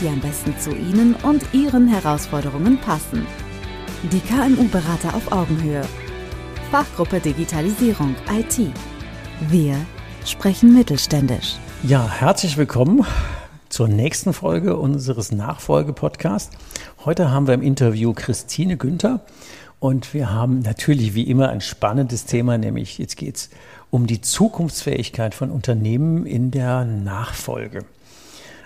die am besten zu Ihnen und Ihren Herausforderungen passen. Die KMU-Berater auf Augenhöhe. Fachgruppe Digitalisierung IT. Wir sprechen mittelständisch. Ja, herzlich willkommen zur nächsten Folge unseres Nachfolge-Podcasts. Heute haben wir im Interview Christine Günther und wir haben natürlich wie immer ein spannendes Thema, nämlich jetzt geht es um die Zukunftsfähigkeit von Unternehmen in der Nachfolge.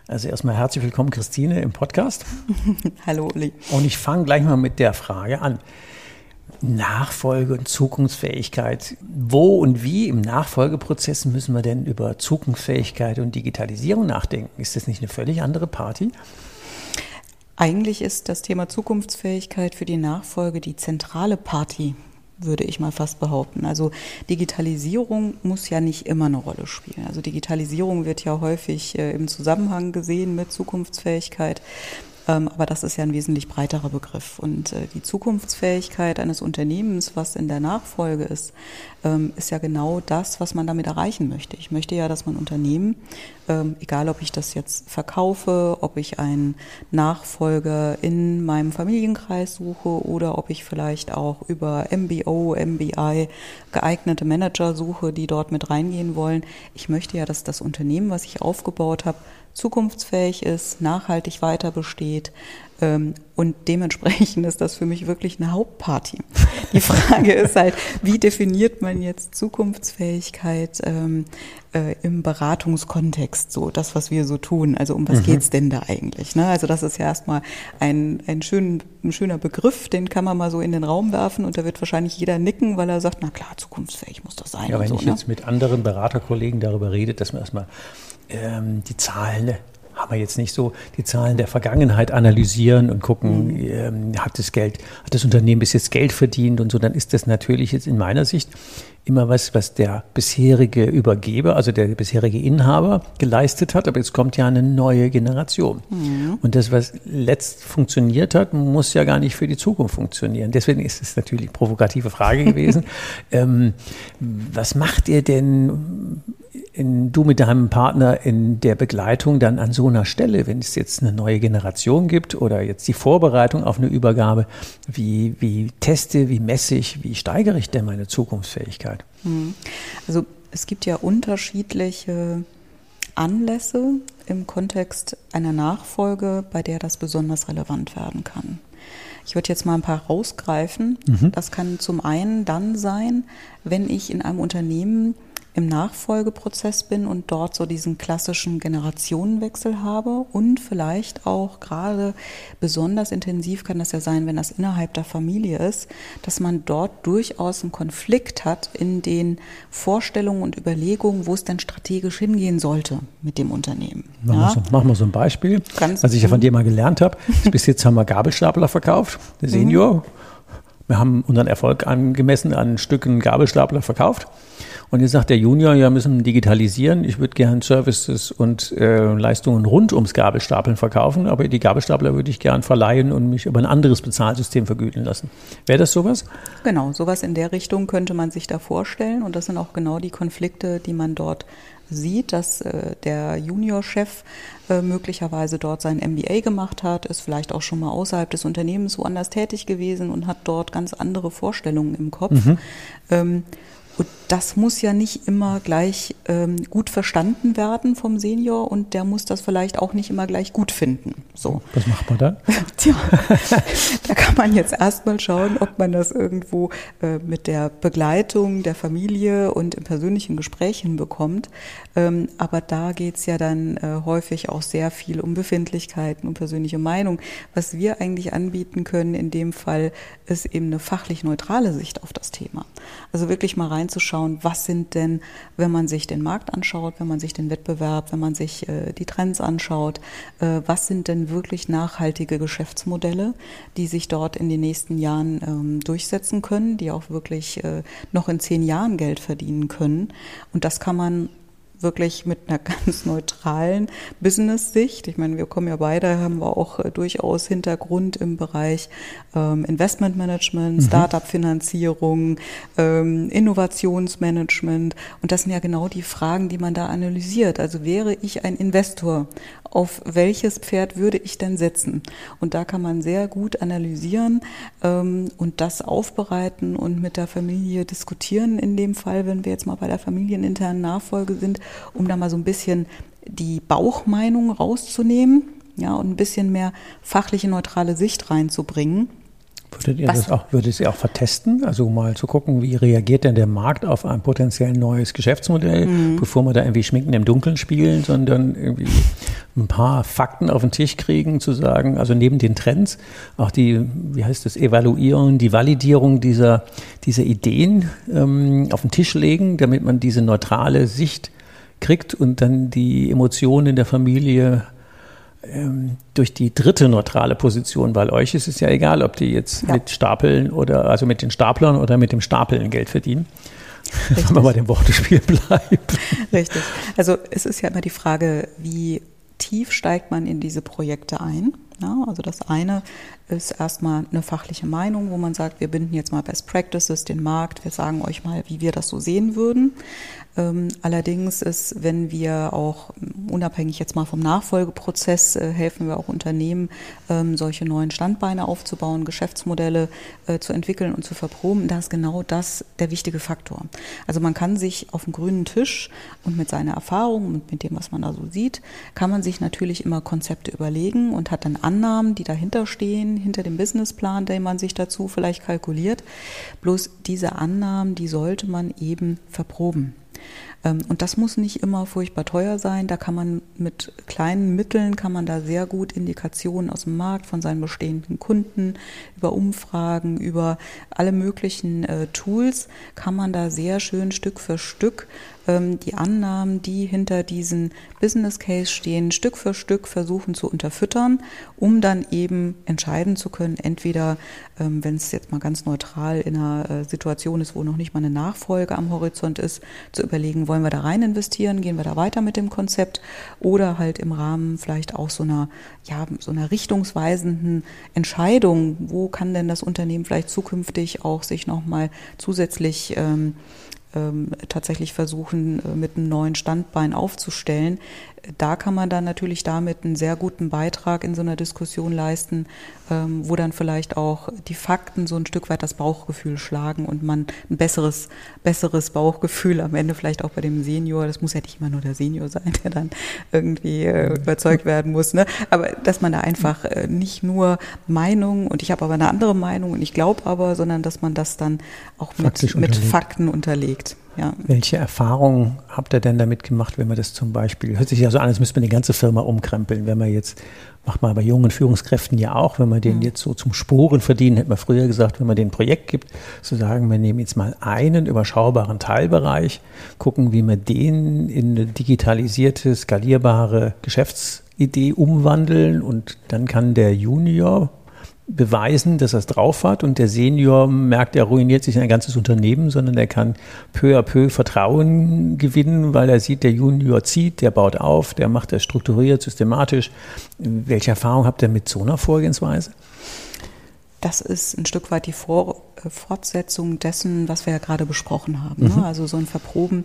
Also erstmal herzlich willkommen, Christine, im Podcast. Hallo, Uli. Und ich fange gleich mal mit der Frage an. Nachfolge und Zukunftsfähigkeit. Wo und wie im Nachfolgeprozess müssen wir denn über Zukunftsfähigkeit und Digitalisierung nachdenken? Ist das nicht eine völlig andere Party? Eigentlich ist das Thema Zukunftsfähigkeit für die Nachfolge die zentrale Party, würde ich mal fast behaupten. Also Digitalisierung muss ja nicht immer eine Rolle spielen. Also Digitalisierung wird ja häufig äh, im Zusammenhang gesehen mit Zukunftsfähigkeit. Ähm, aber das ist ja ein wesentlich breiterer Begriff. Und äh, die Zukunftsfähigkeit eines Unternehmens, was in der Nachfolge ist, ähm, ist ja genau das, was man damit erreichen möchte. Ich möchte ja, dass mein Unternehmen, ähm, egal ob ich das jetzt verkaufe, ob ich einen Nachfolger in meinem Familienkreis suche oder ob ich vielleicht auch über MBO, MBI geeignete Manager suche, die dort mit reingehen wollen. Ich möchte ja, dass das Unternehmen, was ich aufgebaut habe, zukunftsfähig ist, nachhaltig weiter besteht. Ähm, und dementsprechend ist das für mich wirklich eine Hauptparty. Die Frage ist halt, wie definiert man jetzt Zukunftsfähigkeit ähm, äh, im Beratungskontext, so das, was wir so tun. Also um was mhm. geht's denn da eigentlich? Ne? Also das ist ja erstmal ein, ein, schön, ein schöner Begriff, den kann man mal so in den Raum werfen und da wird wahrscheinlich jeder nicken, weil er sagt, na klar, zukunftsfähig muss das sein. Ja, wenn so, ich ne? jetzt mit anderen Beraterkollegen darüber rede, dass man erstmal ähm, die Zahlen haben wir jetzt nicht so die Zahlen der Vergangenheit analysieren und gucken, mhm. ähm, hat das Geld, hat das Unternehmen bis jetzt Geld verdient und so, dann ist das natürlich jetzt in meiner Sicht immer was, was der bisherige Übergeber, also der bisherige Inhaber geleistet hat, aber jetzt kommt ja eine neue Generation. Mhm. Und das, was letzt funktioniert hat, muss ja gar nicht für die Zukunft funktionieren. Deswegen ist es natürlich eine provokative Frage gewesen. ähm, was macht ihr denn in, du mit deinem Partner in der Begleitung dann an so einer Stelle, wenn es jetzt eine neue Generation gibt oder jetzt die Vorbereitung auf eine Übergabe, wie, wie teste, wie messe ich, wie steigere ich denn meine Zukunftsfähigkeit? Hm. Also es gibt ja unterschiedliche Anlässe im Kontext einer Nachfolge, bei der das besonders relevant werden kann. Ich würde jetzt mal ein paar rausgreifen. Mhm. Das kann zum einen dann sein, wenn ich in einem Unternehmen im Nachfolgeprozess bin und dort so diesen klassischen Generationenwechsel habe und vielleicht auch gerade besonders intensiv kann das ja sein, wenn das innerhalb der Familie ist, dass man dort durchaus einen Konflikt hat in den Vorstellungen und Überlegungen, wo es denn strategisch hingehen sollte mit dem Unternehmen. Machen, ja? wir, so, machen wir so ein Beispiel, Ganz was ich ja von dir mal gelernt habe. Bis jetzt haben wir Gabelstapler verkauft, der Senior. Mhm. Wir haben unseren Erfolg angemessen an Stücken Gabelstapler verkauft. Und jetzt sagt der Junior, ja, müssen digitalisieren. Ich würde gern Services und äh, Leistungen rund ums Gabelstapeln verkaufen, aber die Gabelstapler würde ich gern verleihen und mich über ein anderes Bezahlsystem vergüten lassen. Wäre das sowas? Genau, sowas in der Richtung könnte man sich da vorstellen. Und das sind auch genau die Konflikte, die man dort sieht, dass äh, der Juniorchef äh, möglicherweise dort sein MBA gemacht hat, ist vielleicht auch schon mal außerhalb des Unternehmens woanders tätig gewesen und hat dort ganz andere Vorstellungen im Kopf. Mhm. Und das muss ja nicht immer gleich ähm, gut verstanden werden vom Senior und der muss das vielleicht auch nicht immer gleich gut finden. So. Was macht man dann? Tja, da kann man jetzt erstmal schauen, ob man das irgendwo äh, mit der Begleitung der Familie und im persönlichen Gespräch hinbekommt. Ähm, aber da geht's ja dann äh, häufig auch sehr viel um Befindlichkeiten, um persönliche Meinung. Was wir eigentlich anbieten können in dem Fall, ist eben eine fachlich neutrale Sicht auf das Thema. Also wirklich mal reinzuschauen, schauen, was sind denn, wenn man sich den Markt anschaut, wenn man sich den Wettbewerb, wenn man sich äh, die Trends anschaut, äh, was sind denn wirklich nachhaltige Geschäftsmodelle, die sich dort in den nächsten Jahren ähm, durchsetzen können, die auch wirklich äh, noch in zehn Jahren Geld verdienen können. Und das kann man wirklich mit einer ganz neutralen Business-Sicht. Ich meine, wir kommen ja beide, haben wir auch äh, durchaus Hintergrund im Bereich ähm, Investmentmanagement, mhm. Startup-Finanzierung, ähm, Innovationsmanagement. Und das sind ja genau die Fragen, die man da analysiert. Also wäre ich ein Investor, auf welches Pferd würde ich denn setzen? Und da kann man sehr gut analysieren ähm, und das aufbereiten und mit der Familie diskutieren. In dem Fall, wenn wir jetzt mal bei der familieninternen Nachfolge sind, um da mal so ein bisschen die Bauchmeinung rauszunehmen, ja, und ein bisschen mehr fachliche neutrale Sicht reinzubringen. Würdet ihr Was? das auch, würdet ihr auch vertesten? Also mal zu gucken, wie reagiert denn der Markt auf ein potenziell neues Geschäftsmodell, mhm. bevor wir da irgendwie schminken im Dunkeln spielen, sondern irgendwie ein paar Fakten auf den Tisch kriegen, zu sagen, also neben den Trends, auch die, wie heißt das, Evaluierung, die Validierung dieser, dieser Ideen ähm, auf den Tisch legen, damit man diese neutrale Sicht kriegt und dann die Emotionen in der Familie ähm, durch die dritte neutrale Position, weil euch ist es ja egal, ob die jetzt ja. mit Stapeln oder also mit den Staplern oder mit dem Stapeln Geld verdienen. Richtig. Wenn wir bei dem Wortespiel bleiben. Richtig. Also es ist ja immer die Frage, wie tief steigt man in diese Projekte ein? Ja, also das eine ist erstmal eine fachliche Meinung, wo man sagt, wir binden jetzt mal Best Practices, den Markt, wir sagen euch mal, wie wir das so sehen würden. Ähm, allerdings ist, wenn wir auch unabhängig jetzt mal vom Nachfolgeprozess äh, helfen wir auch Unternehmen, ähm, solche neuen Standbeine aufzubauen, Geschäftsmodelle äh, zu entwickeln und zu verproben, da ist genau das der wichtige Faktor. Also man kann sich auf dem grünen Tisch und mit seiner Erfahrung und mit dem, was man da so sieht, kann man sich natürlich immer Konzepte überlegen und hat dann Annahmen, die dahinter stehen, hinter dem Businessplan, den man sich dazu vielleicht kalkuliert. Bloß diese Annahmen, die sollte man eben verproben. Ähm, und das muss nicht immer furchtbar teuer sein. Da kann man mit kleinen Mitteln, kann man da sehr gut Indikationen aus dem Markt von seinen bestehenden Kunden, über Umfragen, über alle möglichen äh, Tools, kann man da sehr schön Stück für Stück ähm, die Annahmen, die hinter diesen Business Case stehen, Stück für Stück versuchen zu unterfüttern, um dann eben entscheiden zu können, entweder, ähm, wenn es jetzt mal ganz neutral in einer äh, Situation ist, wo noch nicht mal eine Nachfolge am Horizont ist, zu überlegen, wollen wir da rein investieren, gehen wir da weiter mit dem Konzept? Oder halt im Rahmen vielleicht auch so einer, ja, so einer richtungsweisenden Entscheidung, wo kann denn das Unternehmen vielleicht zukünftig auch sich nochmal zusätzlich ähm, ähm, tatsächlich versuchen, äh, mit einem neuen Standbein aufzustellen, da kann man dann natürlich damit einen sehr guten Beitrag in so einer Diskussion leisten, ähm, wo dann vielleicht auch die Fakten so ein Stück weit das Bauchgefühl schlagen und man ein besseres, besseres Bauchgefühl am Ende vielleicht auch bei dem Senior, das muss ja nicht immer nur der Senior sein, der dann irgendwie äh, überzeugt werden muss, ne? aber dass man da einfach äh, nicht nur Meinung und ich habe aber eine andere Meinung und ich glaube aber, sondern dass man das dann auch mit, mit Fakten unterlegt. Ja. Welche Erfahrungen habt ihr denn damit gemacht, wenn man das zum Beispiel, hört sich ja so an, als müsste man die ganze Firma umkrempeln, wenn man jetzt, macht man bei jungen Führungskräften ja auch, wenn man denen mhm. jetzt so zum Sporen verdienen, hätte man früher gesagt, wenn man ein Projekt gibt, zu sagen, wir nehmen jetzt mal einen überschaubaren Teilbereich, gucken, wie wir den in eine digitalisierte, skalierbare Geschäftsidee umwandeln und dann kann der Junior beweisen, dass er es drauf hat und der Senior merkt, er ruiniert sich ein ganzes Unternehmen, sondern er kann peu à peu Vertrauen gewinnen, weil er sieht, der Junior zieht, der baut auf, der macht das strukturiert, systematisch. Welche Erfahrung habt ihr mit so einer Vorgehensweise? Das ist ein Stück weit die Vor äh, Fortsetzung dessen, was wir ja gerade besprochen haben. Ne? Mhm. Also so ein Verproben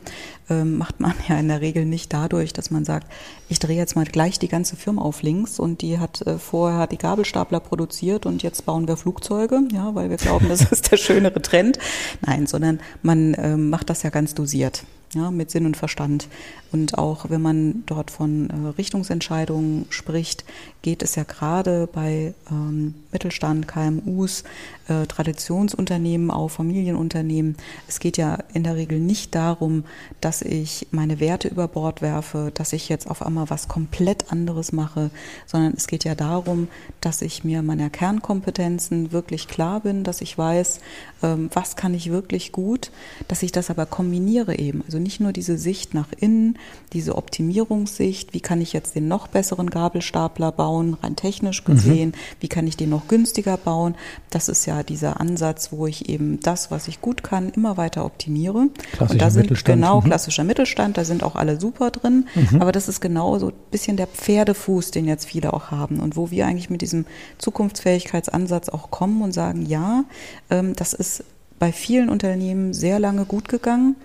ähm, macht man ja in der Regel nicht dadurch, dass man sagt, ich drehe jetzt mal gleich die ganze Firma auf links und die hat äh, vorher die Gabelstapler produziert und jetzt bauen wir Flugzeuge, ja, weil wir glauben, das ist der schönere Trend. Nein, sondern man ähm, macht das ja ganz dosiert ja, mit Sinn und Verstand. Und auch wenn man dort von äh, Richtungsentscheidungen spricht, geht es ja gerade bei ähm, Mittelstand, KMUs, äh, Traditionsunternehmen, auch Familienunternehmen. Es geht ja in der Regel nicht darum, dass ich meine Werte über Bord werfe, dass ich jetzt auf einmal was komplett anderes mache, sondern es geht ja darum, dass ich mir meiner Kernkompetenzen wirklich klar bin, dass ich weiß, ähm, was kann ich wirklich gut, dass ich das aber kombiniere eben. Also nicht nur diese Sicht nach innen, diese Optimierungssicht, wie kann ich jetzt den noch besseren Gabelstapler bauen, rein technisch gesehen, mhm. wie kann ich den noch günstiger bauen. Das ist ja dieser Ansatz, wo ich eben das, was ich gut kann, immer weiter optimiere. Klassischer Und da sind Mittelstand. genau Mhm. klassischer Mittelstand, da sind auch alle super drin, Mhm. aber das ist genau so ein bisschen der Pferdefuß, den jetzt viele auch haben und wo wir eigentlich mit diesem Zukunftsfähigkeitsansatz auch kommen und sagen, ja, ähm, das ist bei vielen Unternehmen sehr lange gut gegangen,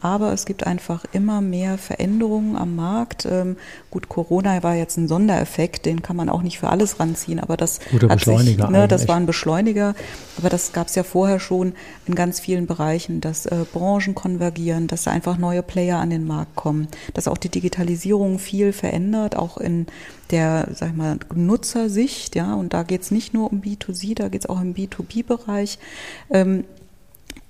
aber es gibt einfach immer mehr Veränderungen am Markt. Ähm, gut, Corona war jetzt ein Sondereffekt, den kann man auch nicht für alles ranziehen, aber das Guter hat sich, ne, das war ein Beschleuniger, aber das gab es ja vorher schon in ganz vielen Bereichen, dass äh, Branchen konvergieren, dass da einfach neue Player an den Markt kommen, dass auch die Digitalisierung viel verändert, auch in der, sag ich mal, Nutzersicht, ja, und da geht es nicht nur um B2C, da geht es auch im B2B-Bereich. Ähm,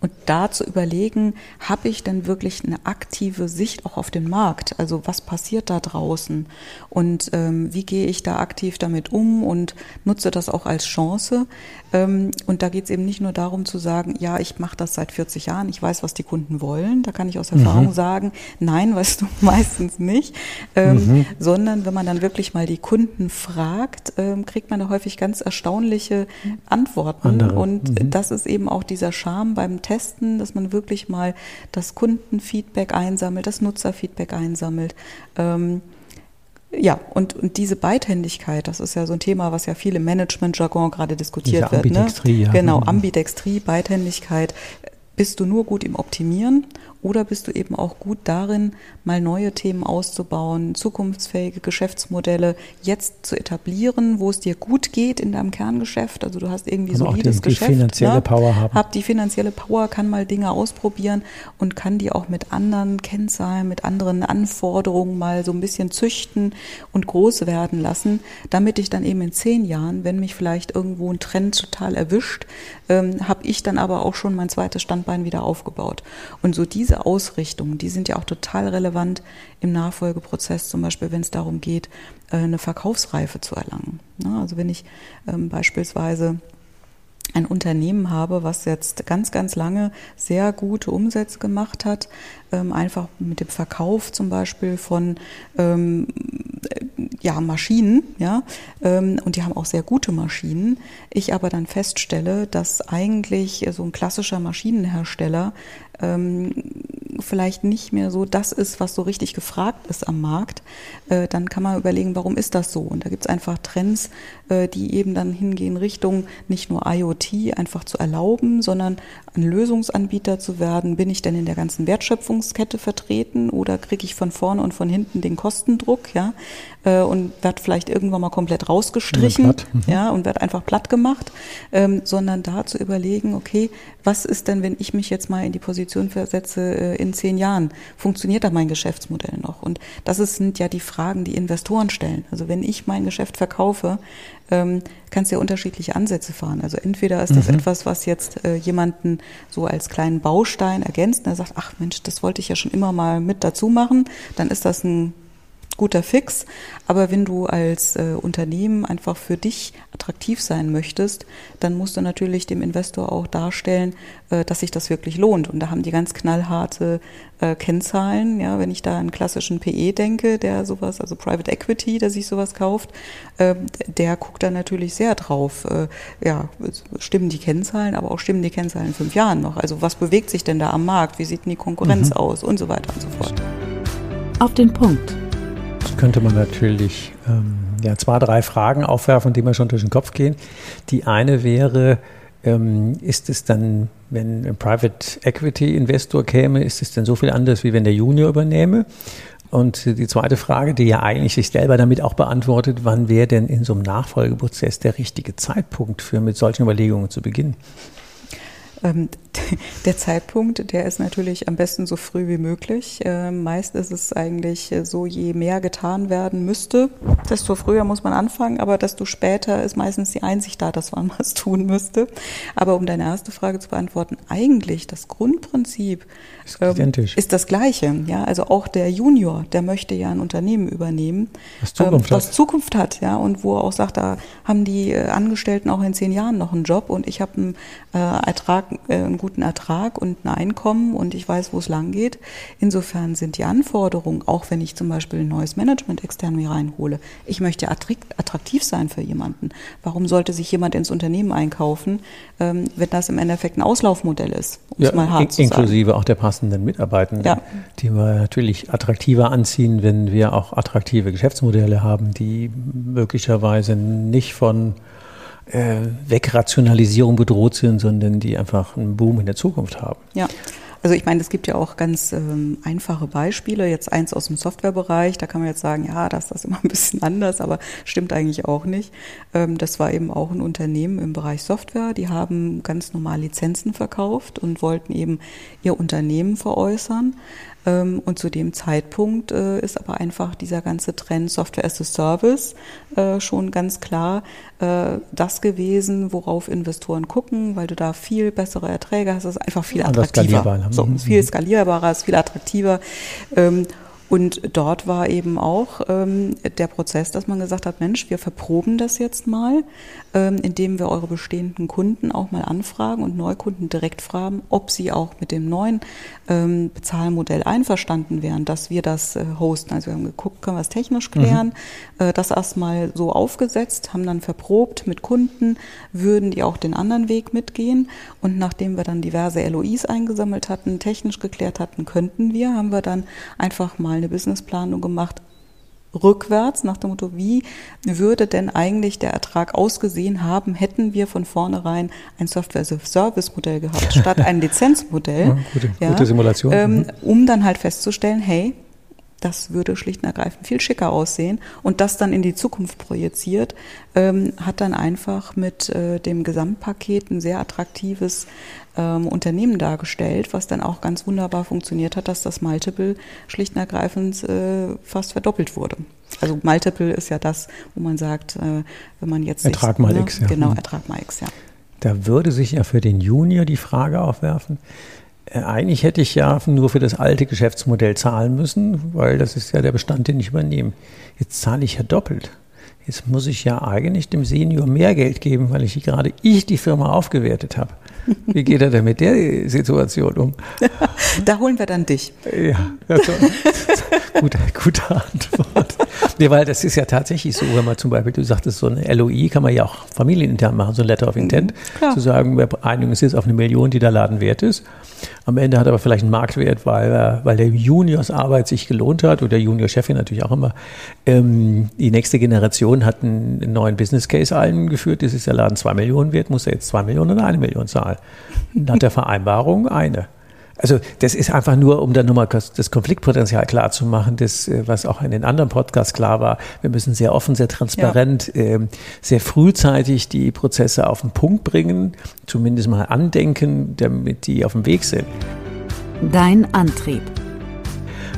und da zu überlegen, habe ich denn wirklich eine aktive Sicht auch auf den Markt? Also was passiert da draußen? Und ähm, wie gehe ich da aktiv damit um und nutze das auch als Chance? Ähm, und da geht es eben nicht nur darum zu sagen, ja, ich mache das seit 40 Jahren, ich weiß, was die Kunden wollen. Da kann ich aus Erfahrung Mhm. sagen, nein, weißt du meistens nicht. Ähm, Sondern wenn man dann wirklich mal die Kunden fragt, ähm, kriegt man da häufig ganz erstaunliche Antworten. Andere. Und Mhm. das ist eben auch dieser Charme beim Testen, dass man wirklich mal das Kundenfeedback einsammelt, das Nutzerfeedback einsammelt. Ähm, ja, und, und diese Beidhändigkeit, das ist ja so ein Thema, was ja viel im Management-Jargon gerade diskutiert Diese wird. Ne? Ambidextrie, ja. Genau, Mhm. Ambidextrie, Beidhändigkeit. Bist du nur gut im Optimieren oder bist du eben auch gut darin, mal neue Themen auszubauen, zukunftsfähige Geschäftsmodelle jetzt zu etablieren, wo es dir gut geht in deinem Kerngeschäft? Also du hast irgendwie auch solides die- die Geschäft. finanzielle ne? Power haben. Hab die finanzielle Power, kann mal Dinge ausprobieren und kann die auch mit anderen Kennzahlen, mit anderen Anforderungen mal so ein bisschen züchten und groß werden lassen, damit ich dann eben in zehn Jahren, wenn mich vielleicht irgendwo ein Trend total erwischt, ähm, habe ich dann aber auch schon mein zweites Standbein wieder aufgebaut. Und so diese Ausrichtungen, die sind ja auch total relevant im Nachfolgeprozess, zum Beispiel wenn es darum geht, äh, eine Verkaufsreife zu erlangen. Ne? Also wenn ich ähm, beispielsweise ein Unternehmen habe, was jetzt ganz, ganz lange sehr gute Umsätze gemacht hat, ähm, einfach mit dem Verkauf zum Beispiel von ähm, äh, ja, Maschinen, ja, ähm, und die haben auch sehr gute Maschinen. Ich aber dann feststelle, dass eigentlich so ein klassischer Maschinenhersteller ähm, vielleicht nicht mehr so das ist, was so richtig gefragt ist am Markt, äh, dann kann man überlegen, warum ist das so? Und da gibt es einfach Trends, äh, die eben dann hingehen Richtung nicht nur IoT einfach zu erlauben, sondern ein Lösungsanbieter zu werden. Bin ich denn in der ganzen Wertschöpfungskette vertreten oder kriege ich von vorne und von hinten den Kostendruck, ja? Äh, und werde vielleicht irgendwann mal komplett rausgestrichen, mhm. ja, und wird einfach platt gemacht, ähm, sondern da zu überlegen, okay, was ist denn, wenn ich mich jetzt mal in die Position versetze, äh, in zehn Jahren, funktioniert da mein Geschäftsmodell noch? Und das sind ja die Fragen, die Investoren stellen. Also wenn ich mein Geschäft verkaufe, ähm, kannst du ja unterschiedliche Ansätze fahren. Also entweder ist das Mhm. etwas, was jetzt äh, jemanden so als kleinen Baustein ergänzt, und er sagt, ach Mensch, das wollte ich ja schon immer mal mit dazu machen, dann ist das ein guter Fix. Aber wenn du als äh, Unternehmen einfach für dich attraktiv sein möchtest, dann musst du natürlich dem Investor auch darstellen, äh, dass sich das wirklich lohnt. Und da haben die ganz knallharte äh, Kennzahlen. Ja, wenn ich da an klassischen PE denke, der sowas, also Private Equity, der sich sowas kauft, äh, der guckt da natürlich sehr drauf. Äh, ja, stimmen die Kennzahlen, aber auch stimmen die Kennzahlen in fünf Jahren noch. Also was bewegt sich denn da am Markt? Wie sieht denn die Konkurrenz Mhm. aus? Und so weiter und so fort. Auf den Punkt. Jetzt könnte man natürlich ähm, ja, zwei, drei Fragen aufwerfen, die mir schon durch den Kopf gehen. Die eine wäre, ähm, ist es dann, wenn ein Private Equity Investor käme, ist es denn so viel anders, wie wenn der Junior übernehme? Und die zweite Frage, die ja eigentlich sich selber damit auch beantwortet, wann wäre denn in so einem Nachfolgeprozess der richtige Zeitpunkt für mit solchen Überlegungen zu beginnen? Ähm, der Zeitpunkt, der ist natürlich am besten so früh wie möglich. Ähm, meist ist es eigentlich so, je mehr getan werden müsste, desto früher muss man anfangen, aber desto später ist meistens die Einsicht da, dass man was tun müsste. Aber um deine erste Frage zu beantworten, eigentlich das Grundprinzip ist, ähm, ist das gleiche. Ja, also auch der Junior, der möchte ja ein Unternehmen übernehmen, was Zukunft, ähm, was hat. Zukunft hat, ja, und wo er auch sagt, da haben die äh, Angestellten auch in zehn Jahren noch einen Job und ich habe einen äh, Ertrag, äh, einen guten Ertrag und ein Einkommen und ich weiß, wo es lang geht. Insofern sind die Anforderungen, auch wenn ich zum Beispiel ein neues Management extern mir reinhole, ich möchte attraktiv sein für jemanden. Warum sollte sich jemand ins Unternehmen einkaufen, ähm, wenn das im Endeffekt ein Auslaufmodell ist, um ja, es mal hart in, zu sagen. Inklusive auch der passenden Mitarbeitenden, ja. die wir natürlich attraktiver anziehen, wenn wir auch attraktive Geschäftsmodelle haben, die möglicherweise nicht von äh, Wegrationalisierung bedroht sind, sondern die einfach einen Boom in der Zukunft haben. Ja. Also ich meine, es gibt ja auch ganz ähm, einfache Beispiele. Jetzt eins aus dem Softwarebereich, da kann man jetzt sagen, ja, das ist immer ein bisschen anders, aber stimmt eigentlich auch nicht. Ähm, das war eben auch ein Unternehmen im Bereich Software. Die haben ganz normal Lizenzen verkauft und wollten eben ihr Unternehmen veräußern. Ähm, und zu dem Zeitpunkt äh, ist aber einfach dieser ganze Trend Software as a Service äh, schon ganz klar äh, das gewesen, worauf Investoren gucken, weil du da viel bessere Erträge hast. Es ist einfach viel attraktiver. So, viel skalierbarer, ist viel attraktiver. Und dort war eben auch ähm, der Prozess, dass man gesagt hat, Mensch, wir verproben das jetzt mal, ähm, indem wir eure bestehenden Kunden auch mal anfragen und Neukunden direkt fragen, ob sie auch mit dem neuen ähm, Bezahlmodell einverstanden wären, dass wir das äh, hosten. Also wir haben geguckt, können wir es technisch klären, mhm. äh, das erstmal so aufgesetzt, haben dann verprobt mit Kunden, würden die auch den anderen Weg mitgehen. Und nachdem wir dann diverse LOIs eingesammelt hatten, technisch geklärt hatten, könnten wir, haben wir dann einfach mal eine Businessplanung gemacht, rückwärts nach dem Motto, wie würde denn eigentlich der Ertrag ausgesehen haben, hätten wir von vornherein ein Software-Service-Modell gehabt, statt ein Lizenzmodell. Ja, gute, ja, gute Simulation. Ähm, mhm. um dann halt festzustellen, hey, das würde schlicht und ergreifend viel schicker aussehen. Und das dann in die Zukunft projiziert, ähm, hat dann einfach mit äh, dem Gesamtpaket ein sehr attraktives ähm, Unternehmen dargestellt, was dann auch ganz wunderbar funktioniert hat, dass das Multiple schlicht und ergreifend äh, fast verdoppelt wurde. Also Multiple ist ja das, wo man sagt, äh, wenn man jetzt Ertrag mal ne, X, ja. Genau, mhm. Ertrag mal X, ja. Da würde sich ja für den Junior die Frage aufwerfen, eigentlich hätte ich ja nur für das alte Geschäftsmodell zahlen müssen, weil das ist ja der Bestand, den ich übernehme. Jetzt zahle ich ja doppelt. Jetzt muss ich ja eigentlich dem Senior mehr Geld geben, weil ich gerade ich die Firma aufgewertet habe. Wie geht er denn mit der Situation um? Da holen wir dann dich. Ja, also, gute, gute Antwort. Nee, weil das ist ja tatsächlich so, wenn man zum Beispiel, du sagtest, so eine LOI kann man ja auch familienintern machen, so ein Letter of Intent, mhm, zu sagen, wir einigen uns jetzt auf eine Million, die der Laden wert ist. Am Ende hat er aber vielleicht einen Marktwert, weil, weil der Juniorsarbeit sich gelohnt hat oder der Junior-Chefin natürlich auch immer. Ähm, die nächste Generation hat einen, einen neuen Business Case eingeführt. Das ist der Laden zwei Millionen wert, muss er jetzt zwei Millionen oder eine Million zahlen. Nach der Vereinbarung eine. Also das ist einfach nur, um dann nochmal das Konfliktpotenzial klar zu machen, das, äh, was auch in den anderen Podcasts klar war. Wir müssen sehr offen, sehr transparent, ja. äh, sehr frühzeitig die Prozesse auf den Punkt bringen, zumindest mal andenken, damit die auf dem Weg sind. Dein Antrieb.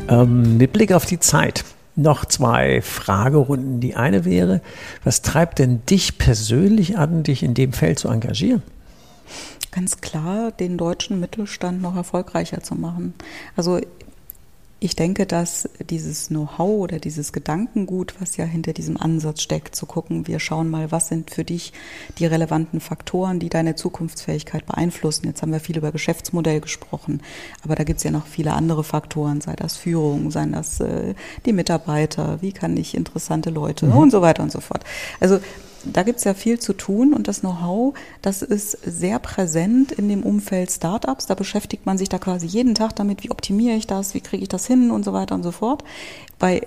Ähm, mit Blick auf die Zeit. Noch zwei Fragerunden. Die eine wäre, was treibt denn dich persönlich an, dich in dem Feld zu engagieren? Ganz klar, den deutschen Mittelstand noch erfolgreicher zu machen. Also ich denke, dass dieses Know-how oder dieses Gedankengut, was ja hinter diesem Ansatz steckt, zu gucken, wir schauen mal, was sind für dich die relevanten Faktoren, die deine Zukunftsfähigkeit beeinflussen. Jetzt haben wir viel über Geschäftsmodell gesprochen, aber da gibt es ja noch viele andere Faktoren, sei das Führung, sei das äh, die Mitarbeiter, wie kann ich interessante Leute mhm. und so weiter und so fort. Also da gibt es ja viel zu tun und das Know-how, das ist sehr präsent in dem Umfeld Startups. Da beschäftigt man sich da quasi jeden Tag damit, wie optimiere ich das, wie kriege ich das hin und so weiter und so fort. Bei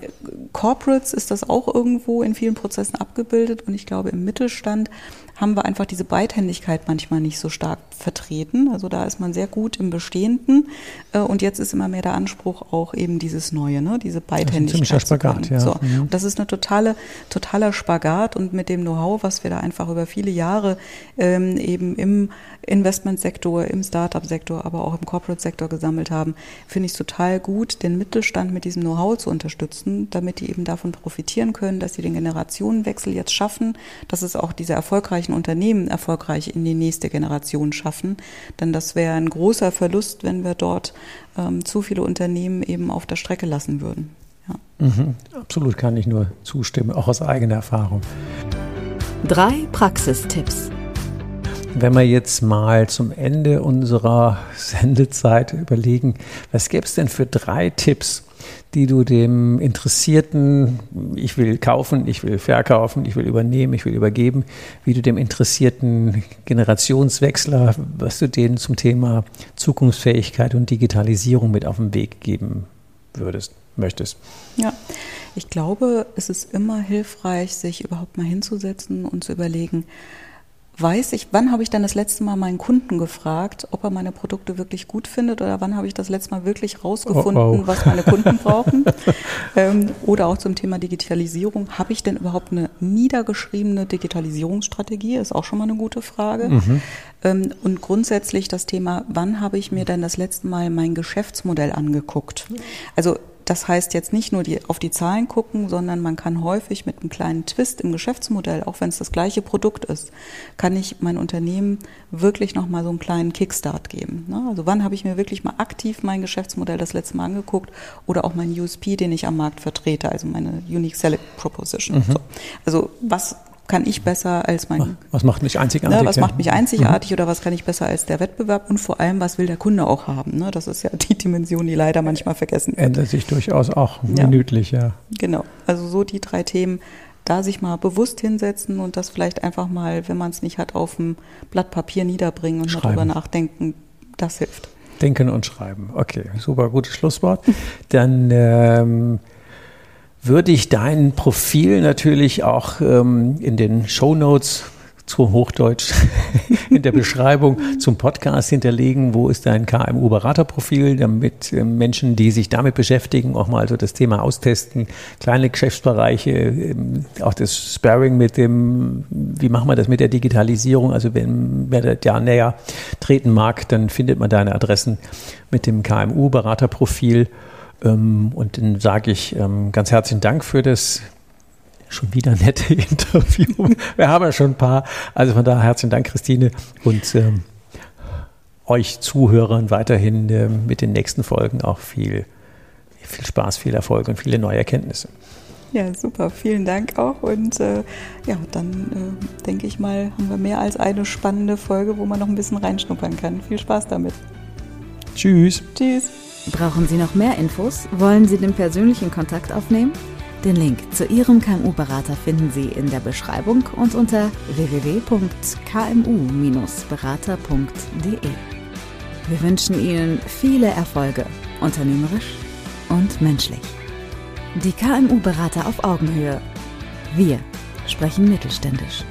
Corporates ist das auch irgendwo in vielen Prozessen abgebildet und ich glaube, im Mittelstand haben wir einfach diese Beidhändigkeit manchmal nicht so stark vertreten. Also da ist man sehr gut im Bestehenden äh, und jetzt ist immer mehr der Anspruch auch eben dieses Neue, ne? diese Beidhändigkeit. Das ist ein Spagat, ja. So. Mhm. Und das ist eine totale, totaler Spagat und mit dem Know-how, was wir da einfach über viele Jahre ähm, eben im Investmentsektor, im Startup-Sektor, aber auch im Corporate-Sektor gesammelt haben, finde ich es total gut, den Mittelstand mit diesem Know-how zu unterstützen, damit die eben davon profitieren können, dass sie den Generationenwechsel jetzt schaffen, dass es auch diese erfolgreichen Unternehmen erfolgreich in die nächste Generation schaffen. Denn das wäre ein großer Verlust, wenn wir dort ähm, zu viele Unternehmen eben auf der Strecke lassen würden. Ja. Mhm, absolut kann ich nur zustimmen, auch aus eigener Erfahrung. Drei Praxistipps. Wenn wir jetzt mal zum Ende unserer Sendezeit überlegen, was gäbe es denn für drei Tipps, die du dem Interessierten, ich will kaufen, ich will verkaufen, ich will übernehmen, ich will übergeben, wie du dem interessierten Generationswechsler, was du denen zum Thema Zukunftsfähigkeit und Digitalisierung mit auf den Weg geben würdest, möchtest? Ja, ich glaube, es ist immer hilfreich, sich überhaupt mal hinzusetzen und zu überlegen, weiß ich, wann habe ich dann das letzte Mal meinen Kunden gefragt, ob er meine Produkte wirklich gut findet oder wann habe ich das letzte Mal wirklich rausgefunden, oh, oh. was meine Kunden brauchen. ähm, oder auch zum Thema Digitalisierung. Habe ich denn überhaupt eine niedergeschriebene Digitalisierungsstrategie? Ist auch schon mal eine gute Frage. Mhm. Ähm, und grundsätzlich das Thema, wann habe ich mir denn das letzte Mal mein Geschäftsmodell angeguckt? Also das heißt jetzt nicht nur die, auf die Zahlen gucken, sondern man kann häufig mit einem kleinen Twist im Geschäftsmodell, auch wenn es das gleiche Produkt ist, kann ich mein Unternehmen wirklich nochmal so einen kleinen Kickstart geben. Ne? Also wann habe ich mir wirklich mal aktiv mein Geschäftsmodell das letzte Mal angeguckt oder auch mein USP, den ich am Markt vertrete, also meine Unique Selling Proposition. Mhm. So. Also was kann ich besser als mein. Was macht mich einzigartig? Ne, was ja. macht mich einzigartig mhm. oder was kann ich besser als der Wettbewerb und vor allem, was will der Kunde auch haben? Ne? Das ist ja die Dimension, die leider manchmal vergessen wird. Ändert sich durchaus auch minütlich, ja. Genau. Also so die drei Themen, da sich mal bewusst hinsetzen und das vielleicht einfach mal, wenn man es nicht hat, auf dem Blatt Papier niederbringen und darüber nachdenken, das hilft. Denken und schreiben. Okay, super, gutes Schlusswort. Dann ähm, würde ich dein Profil natürlich auch ähm, in den Show Notes zu Hochdeutsch in der Beschreibung zum Podcast hinterlegen. Wo ist dein KMU-Beraterprofil, damit äh, Menschen, die sich damit beschäftigen, auch mal so das Thema austesten, kleine Geschäftsbereiche, ähm, auch das Sparring mit dem, wie machen wir das mit der Digitalisierung? Also wenn wer da näher treten mag, dann findet man deine Adressen mit dem KMU-Beraterprofil. Ähm, und dann sage ich ähm, ganz herzlichen Dank für das schon wieder nette Interview. Wir haben ja schon ein paar. Also von daher herzlichen Dank, Christine. Und ähm, euch Zuhörern weiterhin mit den nächsten Folgen auch viel, viel Spaß, viel Erfolg und viele neue Erkenntnisse. Ja, super. Vielen Dank auch. Und äh, ja, dann äh, denke ich mal, haben wir mehr als eine spannende Folge, wo man noch ein bisschen reinschnuppern kann. Viel Spaß damit. Tschüss. Tschüss. Brauchen Sie noch mehr Infos? Wollen Sie den persönlichen Kontakt aufnehmen? Den Link zu Ihrem KMU-Berater finden Sie in der Beschreibung und unter www.kmu-berater.de. Wir wünschen Ihnen viele Erfolge, unternehmerisch und menschlich. Die KMU-Berater auf Augenhöhe. Wir sprechen mittelständisch.